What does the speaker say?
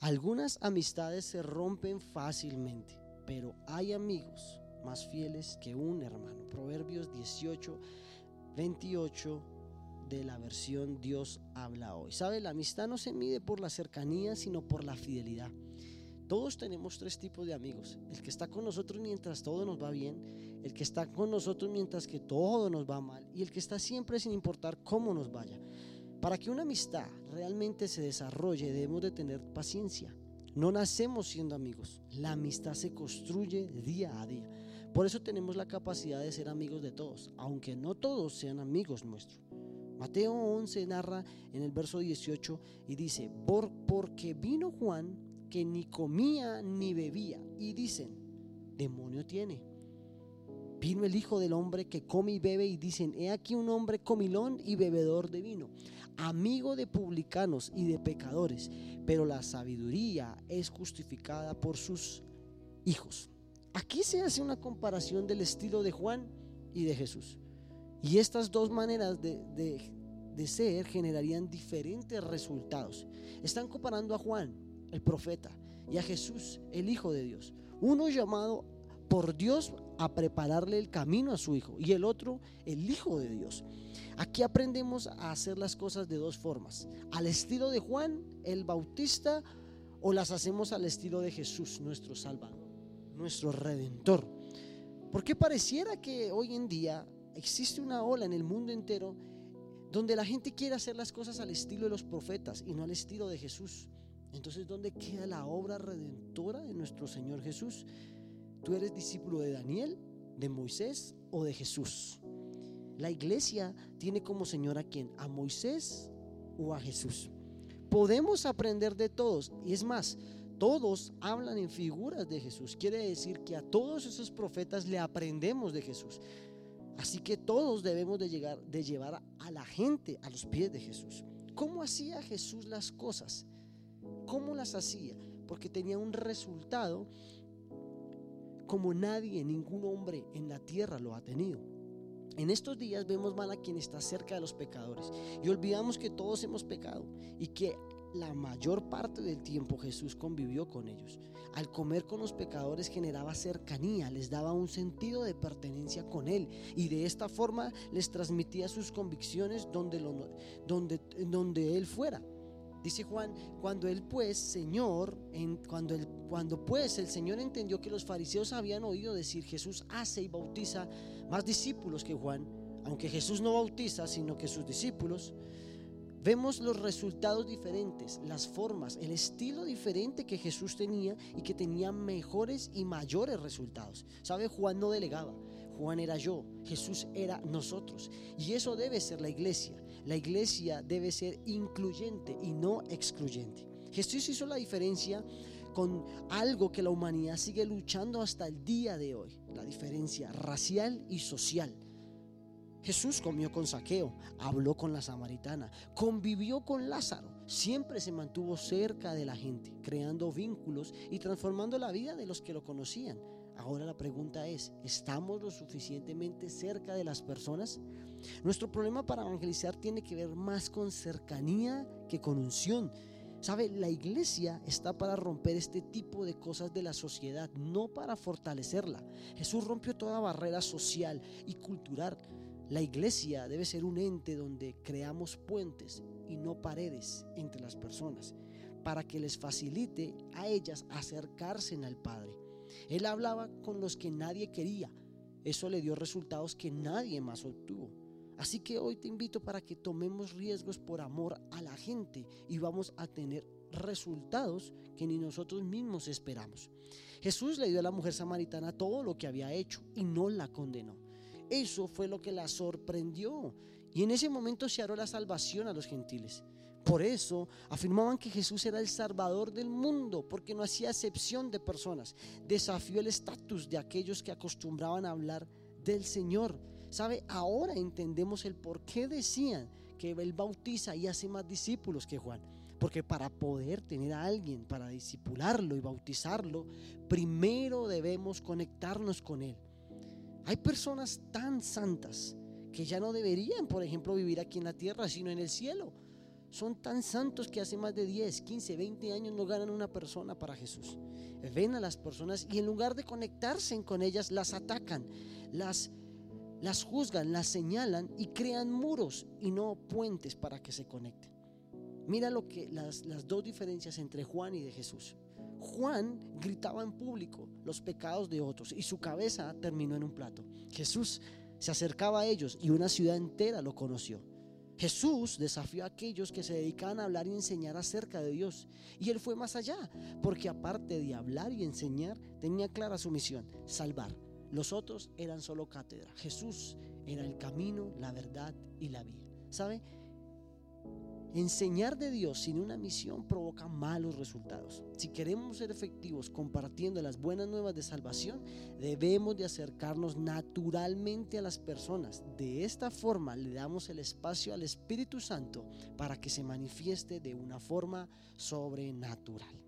Algunas amistades se rompen fácilmente, pero hay amigos más fieles que un hermano. Proverbios 18, 28 de la versión Dios habla hoy. ¿Sabe? La amistad no se mide por la cercanía, sino por la fidelidad. Todos tenemos tres tipos de amigos. El que está con nosotros mientras todo nos va bien, el que está con nosotros mientras que todo nos va mal y el que está siempre sin importar cómo nos vaya. Para que una amistad realmente se desarrolle debemos de tener paciencia. No nacemos siendo amigos, la amistad se construye día a día. Por eso tenemos la capacidad de ser amigos de todos, aunque no todos sean amigos nuestros. Mateo 11 narra en el verso 18 y dice, Por, porque vino Juan que ni comía ni bebía. Y dicen, demonio tiene. Vino el Hijo del Hombre que come y bebe y dicen, he aquí un hombre comilón y bebedor de vino, amigo de publicanos y de pecadores, pero la sabiduría es justificada por sus hijos. Aquí se hace una comparación del estilo de Juan y de Jesús. Y estas dos maneras de, de, de ser generarían diferentes resultados. Están comparando a Juan el profeta, y a Jesús, el Hijo de Dios. Uno llamado por Dios a prepararle el camino a su Hijo y el otro el Hijo de Dios. Aquí aprendemos a hacer las cosas de dos formas, al estilo de Juan el Bautista o las hacemos al estilo de Jesús, nuestro Salvador, nuestro Redentor. Porque pareciera que hoy en día existe una ola en el mundo entero donde la gente quiere hacer las cosas al estilo de los profetas y no al estilo de Jesús. Entonces, ¿dónde queda la obra redentora de nuestro Señor Jesús? ¿Tú eres discípulo de Daniel, de Moisés o de Jesús? La iglesia tiene como Señor a quién? ¿A Moisés o a Jesús? Podemos aprender de todos. Y es más, todos hablan en figuras de Jesús. Quiere decir que a todos esos profetas le aprendemos de Jesús. Así que todos debemos de, llegar, de llevar a la gente a los pies de Jesús. ¿Cómo hacía Jesús las cosas? ¿Cómo las hacía? Porque tenía un resultado como nadie, ningún hombre en la tierra lo ha tenido. En estos días vemos mal a quien está cerca de los pecadores y olvidamos que todos hemos pecado y que la mayor parte del tiempo Jesús convivió con ellos. Al comer con los pecadores generaba cercanía, les daba un sentido de pertenencia con Él y de esta forma les transmitía sus convicciones donde, donde Él fuera. Dice Juan, cuando él pues, Señor, en, cuando, cuando pues el Señor entendió que los fariseos habían oído decir Jesús hace y bautiza más discípulos que Juan, aunque Jesús no bautiza, sino que sus discípulos, vemos los resultados diferentes, las formas, el estilo diferente que Jesús tenía y que tenía mejores y mayores resultados. ¿Sabe? Juan no delegaba, Juan era yo, Jesús era nosotros. Y eso debe ser la iglesia. La iglesia debe ser incluyente y no excluyente. Jesús hizo la diferencia con algo que la humanidad sigue luchando hasta el día de hoy, la diferencia racial y social. Jesús comió con Saqueo, habló con la samaritana, convivió con Lázaro, siempre se mantuvo cerca de la gente, creando vínculos y transformando la vida de los que lo conocían. Ahora la pregunta es, ¿estamos lo suficientemente cerca de las personas? Nuestro problema para evangelizar tiene que ver más con cercanía que con unción. ¿Sabe? La iglesia está para romper este tipo de cosas de la sociedad, no para fortalecerla. Jesús rompió toda barrera social y cultural. La iglesia debe ser un ente donde creamos puentes y no paredes entre las personas, para que les facilite a ellas acercarse al Padre. Él hablaba con los que nadie quería. Eso le dio resultados que nadie más obtuvo. Así que hoy te invito para que tomemos riesgos por amor a la gente y vamos a tener resultados que ni nosotros mismos esperamos. Jesús le dio a la mujer samaritana todo lo que había hecho y no la condenó. Eso fue lo que la sorprendió. Y en ese momento se hará la salvación a los gentiles. Por eso afirmaban que Jesús era el Salvador del mundo, porque no hacía excepción de personas. Desafió el estatus de aquellos que acostumbraban a hablar del Señor. ¿Sabe? Ahora entendemos el por qué decían que Él bautiza y hace más discípulos que Juan. Porque para poder tener a alguien, para discipularlo y bautizarlo, primero debemos conectarnos con Él. Hay personas tan santas que ya no deberían, por ejemplo, vivir aquí en la tierra, sino en el cielo son tan santos que hace más de 10, 15, 20 años no ganan una persona para Jesús. Ven a las personas y en lugar de conectarse con ellas, las atacan, las, las juzgan, las señalan y crean muros y no puentes para que se conecten. Mira lo que las, las dos diferencias entre Juan y de Jesús. Juan gritaba en público los pecados de otros y su cabeza terminó en un plato. Jesús se acercaba a ellos y una ciudad entera lo conoció. Jesús desafió a aquellos que se dedicaban a hablar y enseñar acerca de Dios. Y él fue más allá, porque aparte de hablar y enseñar, tenía clara su misión, salvar. Los otros eran solo cátedra. Jesús era el camino, la verdad y la vida. ¿Sabe? Enseñar de Dios sin una misión provoca malos resultados. Si queremos ser efectivos compartiendo las buenas nuevas de salvación, debemos de acercarnos naturalmente a las personas. De esta forma le damos el espacio al Espíritu Santo para que se manifieste de una forma sobrenatural.